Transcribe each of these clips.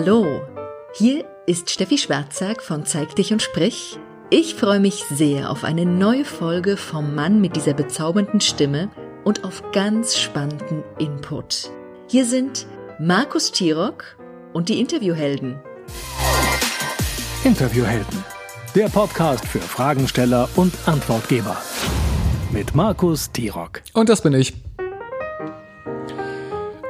Hallo, hier ist Steffi Schwarzack von Zeig dich und sprich. Ich freue mich sehr auf eine neue Folge vom Mann mit dieser bezaubernden Stimme und auf ganz spannenden Input. Hier sind Markus Tirock und die Interviewhelden. Interviewhelden, der Podcast für Fragensteller und Antwortgeber. Mit Markus Tirock. Und das bin ich.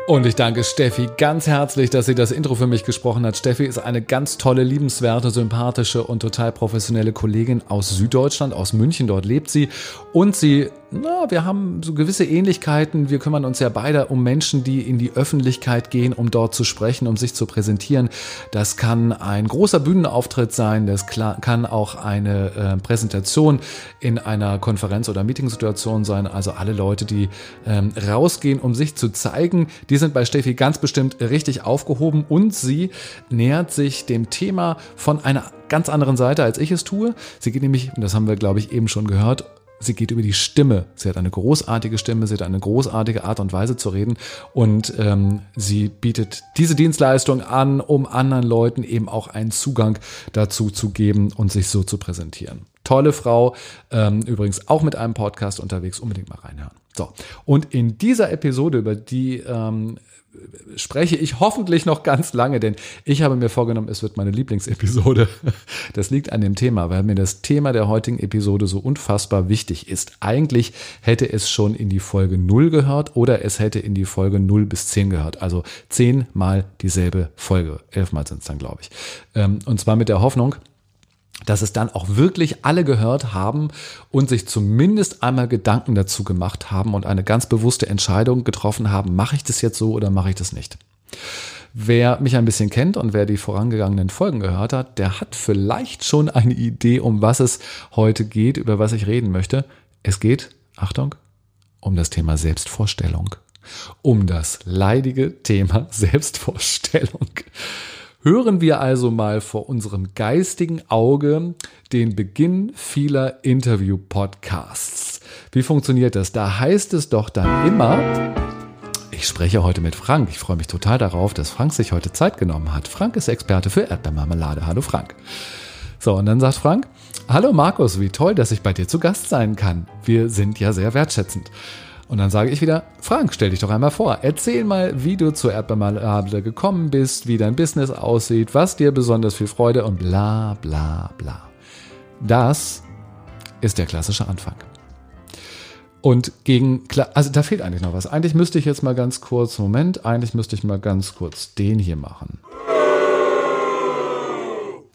Und ich danke Steffi ganz herzlich, dass sie das Intro für mich gesprochen hat. Steffi ist eine ganz tolle, liebenswerte, sympathische und total professionelle Kollegin aus Süddeutschland, aus München. Dort lebt sie. Und sie na, wir haben so gewisse Ähnlichkeiten. Wir kümmern uns ja beide um Menschen, die in die Öffentlichkeit gehen, um dort zu sprechen, um sich zu präsentieren. Das kann ein großer Bühnenauftritt sein, das kann auch eine äh, Präsentation in einer Konferenz- oder Meetingsituation sein. Also alle Leute, die ähm, rausgehen, um sich zu zeigen, die sind bei Steffi ganz bestimmt richtig aufgehoben und sie nähert sich dem Thema von einer ganz anderen Seite, als ich es tue. Sie geht nämlich, das haben wir, glaube ich, eben schon gehört, sie geht über die Stimme. Sie hat eine großartige Stimme, sie hat eine großartige Art und Weise zu reden und ähm, sie bietet diese Dienstleistung an, um anderen Leuten eben auch einen Zugang dazu zu geben und sich so zu präsentieren. Tolle Frau, ähm, übrigens auch mit einem Podcast unterwegs, unbedingt mal reinhören. So, und in dieser Episode, über die ähm, spreche ich hoffentlich noch ganz lange, denn ich habe mir vorgenommen, es wird meine Lieblingsepisode. Das liegt an dem Thema, weil mir das Thema der heutigen Episode so unfassbar wichtig ist. Eigentlich hätte es schon in die Folge 0 gehört oder es hätte in die Folge 0 bis 10 gehört. Also zehnmal dieselbe Folge. Elfmal sind es dann, glaube ich. Ähm, und zwar mit der Hoffnung, dass es dann auch wirklich alle gehört haben und sich zumindest einmal Gedanken dazu gemacht haben und eine ganz bewusste Entscheidung getroffen haben, mache ich das jetzt so oder mache ich das nicht. Wer mich ein bisschen kennt und wer die vorangegangenen Folgen gehört hat, der hat vielleicht schon eine Idee, um was es heute geht, über was ich reden möchte. Es geht, Achtung, um das Thema Selbstvorstellung. Um das leidige Thema Selbstvorstellung. Hören wir also mal vor unserem geistigen Auge den Beginn vieler Interview-Podcasts. Wie funktioniert das? Da heißt es doch dann immer, ich spreche heute mit Frank. Ich freue mich total darauf, dass Frank sich heute Zeit genommen hat. Frank ist Experte für Erdbeermarmelade. Hallo Frank. So, und dann sagt Frank, Hallo Markus, wie toll, dass ich bei dir zu Gast sein kann. Wir sind ja sehr wertschätzend. Und dann sage ich wieder, Frank, stell dich doch einmal vor. Erzähl mal, wie du zur Erdbeermarmelade gekommen bist, wie dein Business aussieht, was dir besonders viel Freude und bla bla bla. Das ist der klassische Anfang. Und gegen, also da fehlt eigentlich noch was. Eigentlich müsste ich jetzt mal ganz kurz, Moment, eigentlich müsste ich mal ganz kurz den hier machen.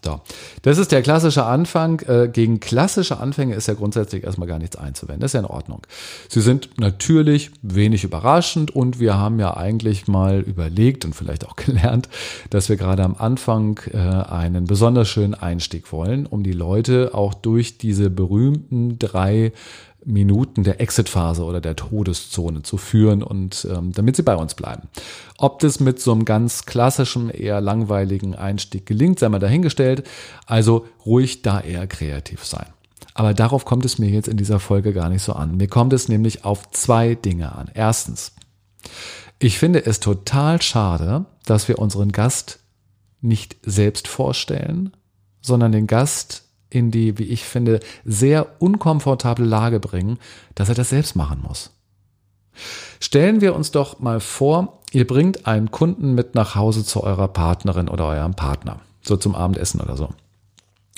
So. Das ist der klassische Anfang. Äh, gegen klassische Anfänge ist ja grundsätzlich erstmal gar nichts einzuwenden. Das ist ja in Ordnung. Sie sind natürlich wenig überraschend und wir haben ja eigentlich mal überlegt und vielleicht auch gelernt, dass wir gerade am Anfang äh, einen besonders schönen Einstieg wollen, um die Leute auch durch diese berühmten drei Minuten der Exit-Phase oder der Todeszone zu führen und ähm, damit sie bei uns bleiben. Ob das mit so einem ganz klassischen, eher langweiligen Einstieg gelingt, sei mal dahingestellt. Also ruhig da eher kreativ sein. Aber darauf kommt es mir jetzt in dieser Folge gar nicht so an. Mir kommt es nämlich auf zwei Dinge an. Erstens, ich finde es total schade, dass wir unseren Gast nicht selbst vorstellen, sondern den Gast in die, wie ich finde, sehr unkomfortable Lage bringen, dass er das selbst machen muss. Stellen wir uns doch mal vor, ihr bringt einen Kunden mit nach Hause zu eurer Partnerin oder eurem Partner, so zum Abendessen oder so.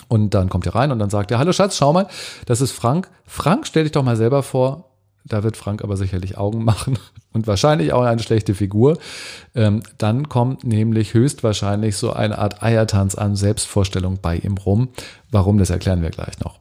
Und dann kommt ihr rein und dann sagt er, hallo Schatz, schau mal, das ist Frank. Frank, stell dich doch mal selber vor, da wird Frank aber sicherlich Augen machen und wahrscheinlich auch eine schlechte Figur. Ähm, dann kommt nämlich höchstwahrscheinlich so eine Art Eiertanz an Selbstvorstellung bei ihm rum. Warum, das erklären wir gleich noch.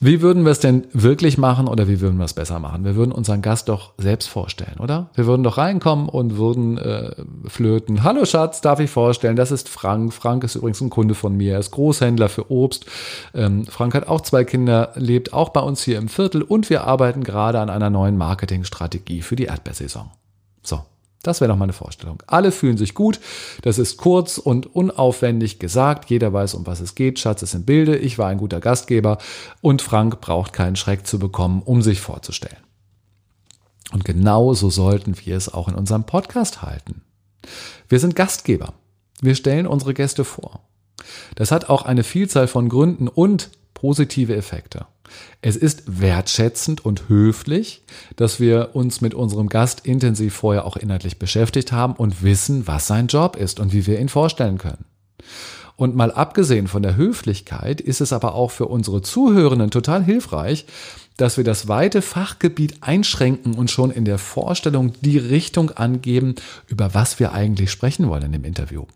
Wie würden wir es denn wirklich machen oder wie würden wir es besser machen? Wir würden unseren Gast doch selbst vorstellen, oder? Wir würden doch reinkommen und würden äh, flöten. Hallo Schatz, darf ich vorstellen, das ist Frank. Frank ist übrigens ein Kunde von mir, er ist Großhändler für Obst. Ähm, Frank hat auch zwei Kinder, lebt auch bei uns hier im Viertel und wir arbeiten gerade an einer neuen Marketingstrategie für die Erdbeersaison. Das wäre doch mal eine Vorstellung. Alle fühlen sich gut. Das ist kurz und unaufwendig gesagt. Jeder weiß, um was es geht. Schatz ist im Bilde. Ich war ein guter Gastgeber. Und Frank braucht keinen Schreck zu bekommen, um sich vorzustellen. Und genau so sollten wir es auch in unserem Podcast halten. Wir sind Gastgeber. Wir stellen unsere Gäste vor. Das hat auch eine Vielzahl von Gründen und positive Effekte. Es ist wertschätzend und höflich, dass wir uns mit unserem Gast intensiv vorher auch inhaltlich beschäftigt haben und wissen, was sein Job ist und wie wir ihn vorstellen können. Und mal abgesehen von der Höflichkeit ist es aber auch für unsere Zuhörenden total hilfreich, dass wir das weite Fachgebiet einschränken und schon in der Vorstellung die Richtung angeben, über was wir eigentlich sprechen wollen im Interview.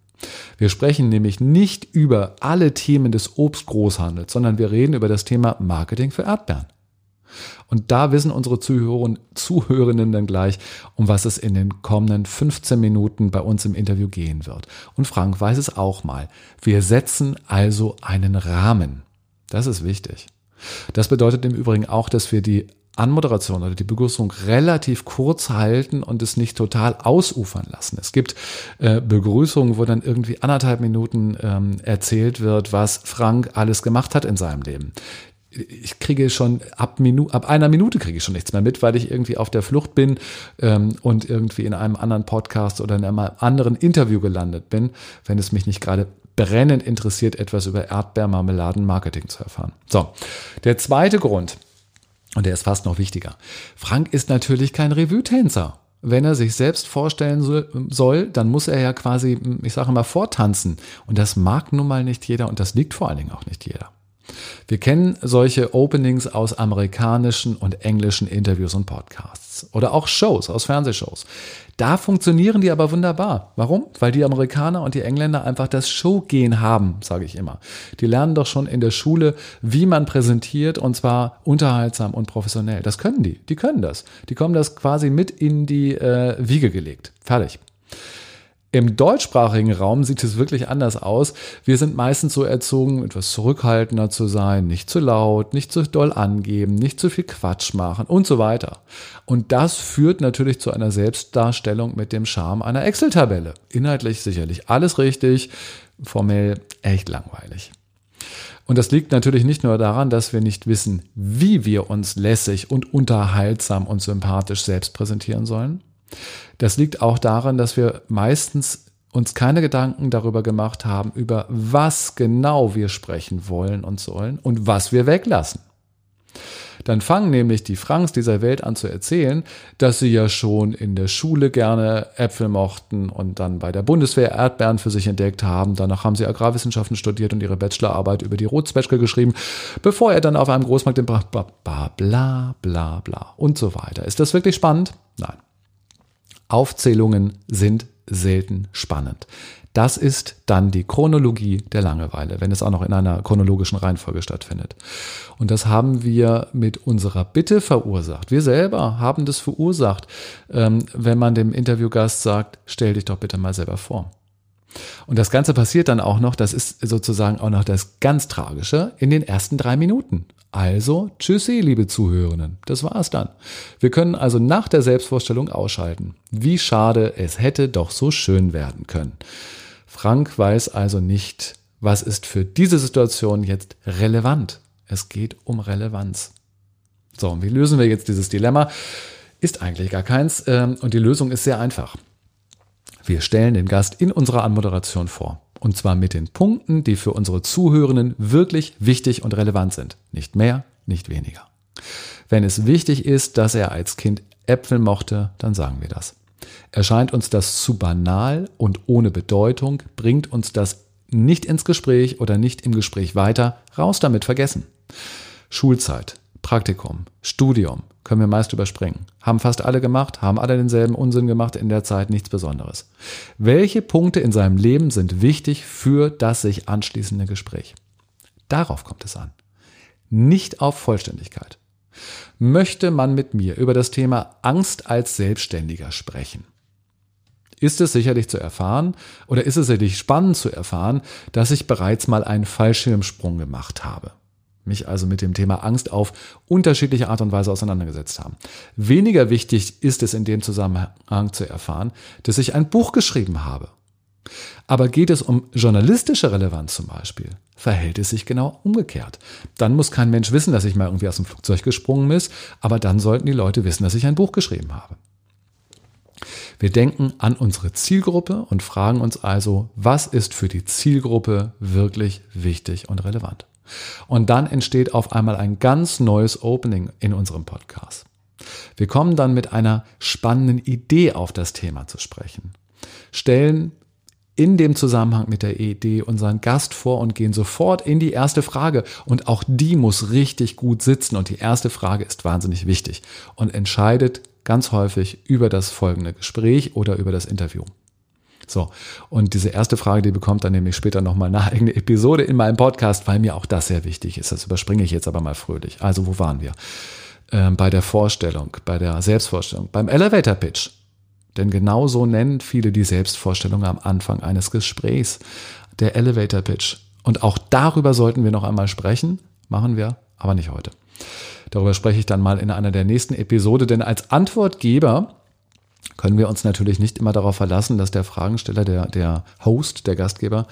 Wir sprechen nämlich nicht über alle Themen des Obstgroßhandels, sondern wir reden über das Thema Marketing für Erdbeeren. Und da wissen unsere Zuhörer, Zuhörenden dann gleich, um was es in den kommenden 15 Minuten bei uns im Interview gehen wird. Und Frank weiß es auch mal. Wir setzen also einen Rahmen. Das ist wichtig. Das bedeutet im Übrigen auch, dass wir die Anmoderation oder die Begrüßung relativ kurz halten und es nicht total ausufern lassen. Es gibt äh, Begrüßungen, wo dann irgendwie anderthalb Minuten ähm, erzählt wird, was Frank alles gemacht hat in seinem Leben. Ich kriege schon ab, Minu ab einer Minute kriege ich schon nichts mehr mit, weil ich irgendwie auf der Flucht bin ähm, und irgendwie in einem anderen Podcast oder in einem anderen Interview gelandet bin, wenn es mich nicht gerade brennend interessiert, etwas über Erdbeermarmeladen-Marketing zu erfahren. So, der zweite Grund, und der ist fast noch wichtiger. Frank ist natürlich kein Revue-Tänzer. Wenn er sich selbst vorstellen soll, dann muss er ja quasi, ich sage immer, vortanzen. Und das mag nun mal nicht jeder und das liegt vor allen Dingen auch nicht jeder. Wir kennen solche Openings aus amerikanischen und englischen Interviews und Podcasts oder auch Shows aus Fernsehshows. Da funktionieren die aber wunderbar. Warum? Weil die Amerikaner und die Engländer einfach das Showgehen haben, sage ich immer. Die lernen doch schon in der Schule, wie man präsentiert und zwar unterhaltsam und professionell. Das können die. Die können das. Die kommen das quasi mit in die äh, Wiege gelegt. Fertig. Im deutschsprachigen Raum sieht es wirklich anders aus. Wir sind meistens so erzogen, etwas zurückhaltender zu sein, nicht zu laut, nicht zu doll angeben, nicht zu viel Quatsch machen und so weiter. Und das führt natürlich zu einer Selbstdarstellung mit dem Charme einer Excel-Tabelle. Inhaltlich sicherlich alles richtig, formell echt langweilig. Und das liegt natürlich nicht nur daran, dass wir nicht wissen, wie wir uns lässig und unterhaltsam und sympathisch selbst präsentieren sollen, das liegt auch daran, dass wir meistens uns keine Gedanken darüber gemacht haben, über was genau wir sprechen wollen und sollen und was wir weglassen. Dann fangen nämlich die Franks dieser Welt an zu erzählen, dass sie ja schon in der Schule gerne Äpfel mochten und dann bei der Bundeswehr Erdbeeren für sich entdeckt haben. Danach haben sie Agrarwissenschaften studiert und ihre Bachelorarbeit über die Rotzwetschge geschrieben, bevor er dann auf einem Großmarkt den bla bla bla bla bla und so weiter. Ist das wirklich spannend? Nein. Aufzählungen sind selten spannend. Das ist dann die Chronologie der Langeweile, wenn es auch noch in einer chronologischen Reihenfolge stattfindet. Und das haben wir mit unserer Bitte verursacht. Wir selber haben das verursacht, ähm, wenn man dem Interviewgast sagt, stell dich doch bitte mal selber vor. Und das Ganze passiert dann auch noch, das ist sozusagen auch noch das ganz Tragische, in den ersten drei Minuten. Also, tschüssi, liebe Zuhörenden. Das war's dann. Wir können also nach der Selbstvorstellung ausschalten. Wie schade, es hätte doch so schön werden können. Frank weiß also nicht, was ist für diese Situation jetzt relevant. Es geht um Relevanz. So, und wie lösen wir jetzt dieses Dilemma? Ist eigentlich gar keins. Ähm, und die Lösung ist sehr einfach. Wir stellen den Gast in unserer Anmoderation vor. Und zwar mit den Punkten, die für unsere Zuhörenden wirklich wichtig und relevant sind. Nicht mehr, nicht weniger. Wenn es wichtig ist, dass er als Kind Äpfel mochte, dann sagen wir das. Erscheint uns das zu banal und ohne Bedeutung, bringt uns das nicht ins Gespräch oder nicht im Gespräch weiter, raus damit vergessen. Schulzeit, Praktikum, Studium können wir meist überspringen. Haben fast alle gemacht, haben alle denselben Unsinn gemacht, in der Zeit nichts Besonderes. Welche Punkte in seinem Leben sind wichtig für das sich anschließende Gespräch? Darauf kommt es an. Nicht auf Vollständigkeit. Möchte man mit mir über das Thema Angst als Selbstständiger sprechen? Ist es sicherlich zu erfahren oder ist es sicherlich spannend zu erfahren, dass ich bereits mal einen Fallschirmsprung gemacht habe? Mich also mit dem Thema Angst auf unterschiedliche Art und Weise auseinandergesetzt haben. Weniger wichtig ist es in dem Zusammenhang zu erfahren, dass ich ein Buch geschrieben habe. Aber geht es um journalistische Relevanz zum Beispiel, verhält es sich genau umgekehrt. Dann muss kein Mensch wissen, dass ich mal irgendwie aus dem Flugzeug gesprungen bin, aber dann sollten die Leute wissen, dass ich ein Buch geschrieben habe. Wir denken an unsere Zielgruppe und fragen uns also, was ist für die Zielgruppe wirklich wichtig und relevant. Und dann entsteht auf einmal ein ganz neues Opening in unserem Podcast. Wir kommen dann mit einer spannenden Idee auf das Thema zu sprechen, stellen in dem Zusammenhang mit der Idee unseren Gast vor und gehen sofort in die erste Frage. Und auch die muss richtig gut sitzen. Und die erste Frage ist wahnsinnig wichtig und entscheidet ganz häufig über das folgende Gespräch oder über das Interview. So, und diese erste Frage, die bekommt dann nämlich später nochmal eine eigene Episode in meinem Podcast, weil mir auch das sehr wichtig ist. Das überspringe ich jetzt aber mal fröhlich. Also, wo waren wir? Ähm, bei der Vorstellung, bei der Selbstvorstellung, beim Elevator Pitch. Denn genau so nennen viele die Selbstvorstellung am Anfang eines Gesprächs, der Elevator Pitch. Und auch darüber sollten wir noch einmal sprechen, machen wir, aber nicht heute. Darüber spreche ich dann mal in einer der nächsten Episode, denn als Antwortgeber können wir uns natürlich nicht immer darauf verlassen, dass der Fragensteller, der, der Host, der Gastgeber,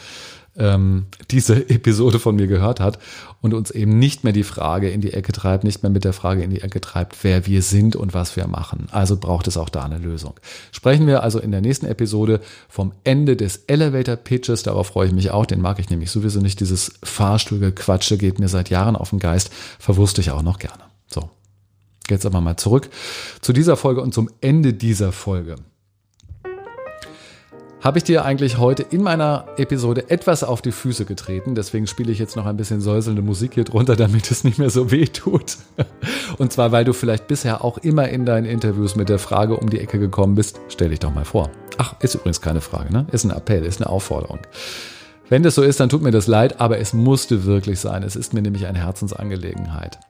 ähm, diese Episode von mir gehört hat und uns eben nicht mehr die Frage in die Ecke treibt, nicht mehr mit der Frage in die Ecke treibt, wer wir sind und was wir machen. Also braucht es auch da eine Lösung. Sprechen wir also in der nächsten Episode vom Ende des Elevator Pitches. Darauf freue ich mich auch. Den mag ich nämlich sowieso nicht. Dieses Fahrstuhlgequatsche geht mir seit Jahren auf den Geist. Verwurste ich auch noch gerne. Jetzt aber mal zurück zu dieser Folge und zum Ende dieser Folge habe ich dir eigentlich heute in meiner Episode etwas auf die Füße getreten. Deswegen spiele ich jetzt noch ein bisschen säuselnde Musik hier drunter, damit es nicht mehr so weh tut. Und zwar, weil du vielleicht bisher auch immer in deinen Interviews mit der Frage um die Ecke gekommen bist. Stell dich doch mal vor. Ach, ist übrigens keine Frage, ne? Ist ein Appell, ist eine Aufforderung. Wenn das so ist, dann tut mir das leid, aber es musste wirklich sein. Es ist mir nämlich eine Herzensangelegenheit.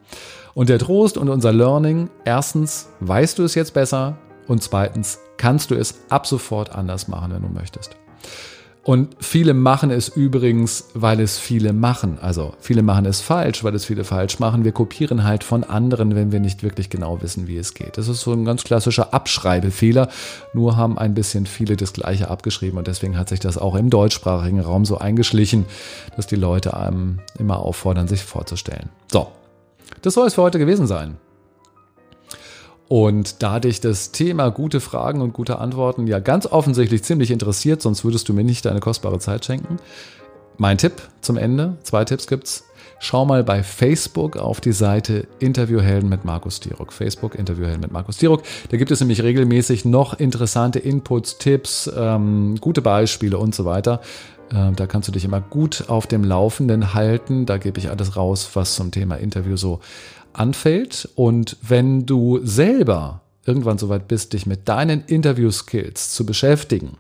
Und der Trost und unser Learning, erstens, weißt du es jetzt besser? Und zweitens, kannst du es ab sofort anders machen, wenn du möchtest. Und viele machen es übrigens, weil es viele machen. Also viele machen es falsch, weil es viele falsch machen. Wir kopieren halt von anderen, wenn wir nicht wirklich genau wissen, wie es geht. Das ist so ein ganz klassischer Abschreibefehler. Nur haben ein bisschen viele das Gleiche abgeschrieben und deswegen hat sich das auch im deutschsprachigen Raum so eingeschlichen, dass die Leute einem immer auffordern, sich vorzustellen. So, das soll es für heute gewesen sein. Und da dich das Thema gute Fragen und gute Antworten ja ganz offensichtlich ziemlich interessiert, sonst würdest du mir nicht deine kostbare Zeit schenken. Mein Tipp zum Ende, zwei Tipps gibt's. Schau mal bei Facebook auf die Seite Interviewhelden mit Markus Tirok. Facebook Interviewhelden mit Markus Tirok. Da gibt es nämlich regelmäßig noch interessante Inputs, Tipps, ähm, gute Beispiele und so weiter. Ähm, da kannst du dich immer gut auf dem Laufenden halten. Da gebe ich alles raus, was zum Thema Interview so anfällt. Und wenn du selber irgendwann soweit bist, dich mit deinen Interview-Skills zu beschäftigen,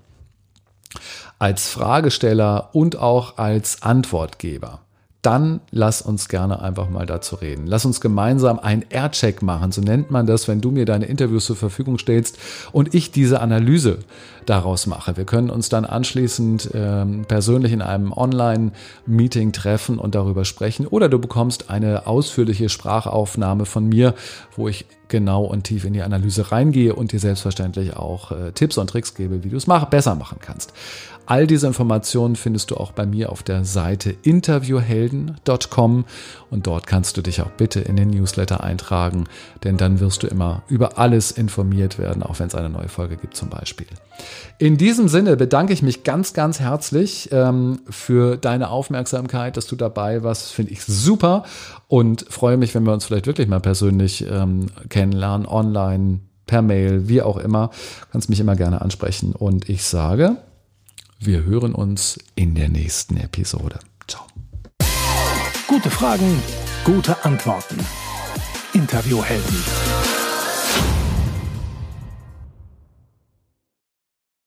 als Fragesteller und auch als Antwortgeber, dann lass uns gerne einfach mal dazu reden. Lass uns gemeinsam einen Aircheck machen, so nennt man das, wenn du mir deine Interviews zur Verfügung stellst und ich diese Analyse daraus mache. Wir können uns dann anschließend ähm, persönlich in einem Online-Meeting treffen und darüber sprechen oder du bekommst eine ausführliche Sprachaufnahme von mir, wo ich genau und tief in die Analyse reingehe und dir selbstverständlich auch äh, Tipps und Tricks gebe, wie du es mach, besser machen kannst. All diese Informationen findest du auch bei mir auf der Seite interviewhelden.com und dort kannst du dich auch bitte in den Newsletter eintragen, denn dann wirst du immer über alles informiert werden, auch wenn es eine neue Folge gibt zum Beispiel. In diesem Sinne bedanke ich mich ganz, ganz herzlich ähm, für deine Aufmerksamkeit, dass du dabei warst. Finde ich super und freue mich, wenn wir uns vielleicht wirklich mal persönlich ähm, kennenlernen, online, per Mail, wie auch immer. Du kannst mich immer gerne ansprechen und ich sage, wir hören uns in der nächsten Episode. Ciao. Gute Fragen, gute Antworten. Interviewhelden.